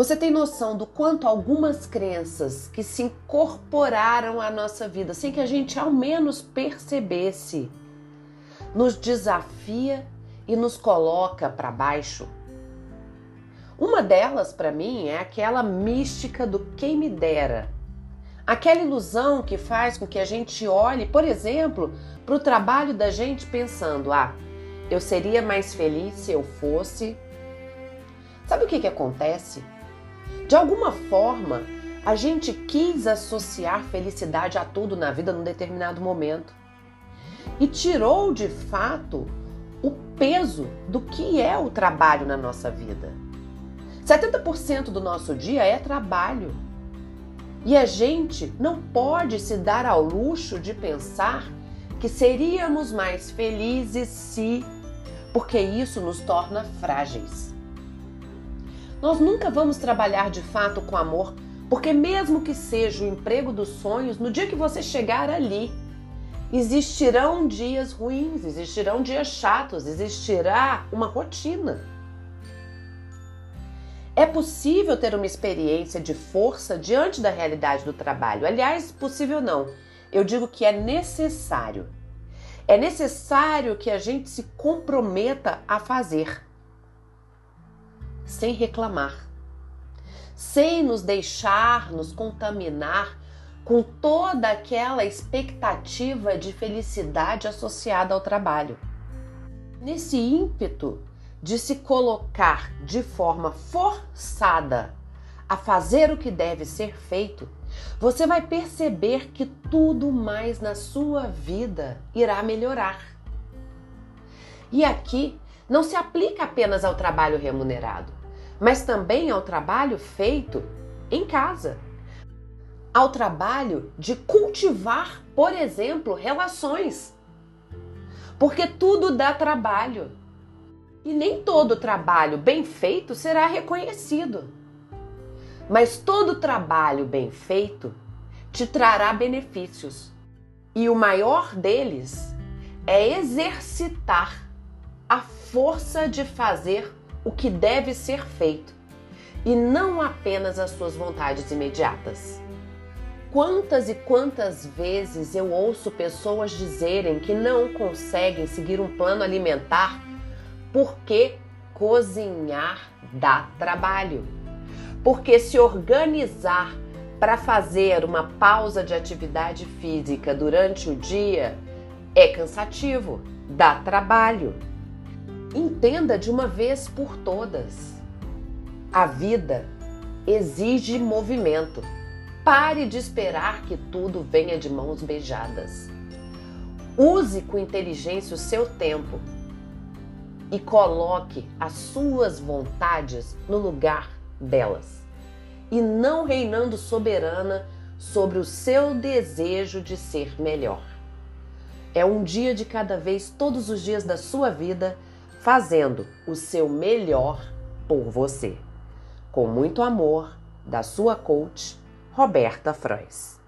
Você tem noção do quanto algumas crenças que se incorporaram à nossa vida sem que a gente ao menos percebesse nos desafia e nos coloca para baixo? Uma delas, para mim, é aquela mística do quem me dera. Aquela ilusão que faz com que a gente olhe, por exemplo, para o trabalho da gente pensando: ah, eu seria mais feliz se eu fosse. Sabe o que, que acontece? De alguma forma, a gente quis associar felicidade a tudo na vida num determinado momento e tirou de fato o peso do que é o trabalho na nossa vida. 70% do nosso dia é trabalho. E a gente não pode se dar ao luxo de pensar que seríamos mais felizes se, porque isso nos torna frágeis. Nós nunca vamos trabalhar de fato com amor, porque, mesmo que seja o emprego dos sonhos, no dia que você chegar ali, existirão dias ruins, existirão dias chatos, existirá uma rotina. É possível ter uma experiência de força diante da realidade do trabalho. Aliás, possível não. Eu digo que é necessário. É necessário que a gente se comprometa a fazer sem reclamar, sem nos deixar nos contaminar com toda aquela expectativa de felicidade associada ao trabalho. Nesse ímpeto de se colocar de forma forçada a fazer o que deve ser feito, você vai perceber que tudo mais na sua vida irá melhorar. E aqui não se aplica apenas ao trabalho remunerado mas também ao trabalho feito em casa. Ao trabalho de cultivar, por exemplo, relações. Porque tudo dá trabalho. E nem todo trabalho bem feito será reconhecido. Mas todo trabalho bem feito te trará benefícios. E o maior deles é exercitar a força de fazer o que deve ser feito e não apenas as suas vontades imediatas. Quantas e quantas vezes eu ouço pessoas dizerem que não conseguem seguir um plano alimentar porque cozinhar dá trabalho. Porque se organizar para fazer uma pausa de atividade física durante o dia é cansativo, dá trabalho. Entenda de uma vez por todas. A vida exige movimento. Pare de esperar que tudo venha de mãos beijadas. Use com inteligência o seu tempo e coloque as suas vontades no lugar delas e não reinando soberana sobre o seu desejo de ser melhor. É um dia de cada vez, todos os dias da sua vida fazendo o seu melhor por você. Com muito amor, da sua coach, Roberta Frois.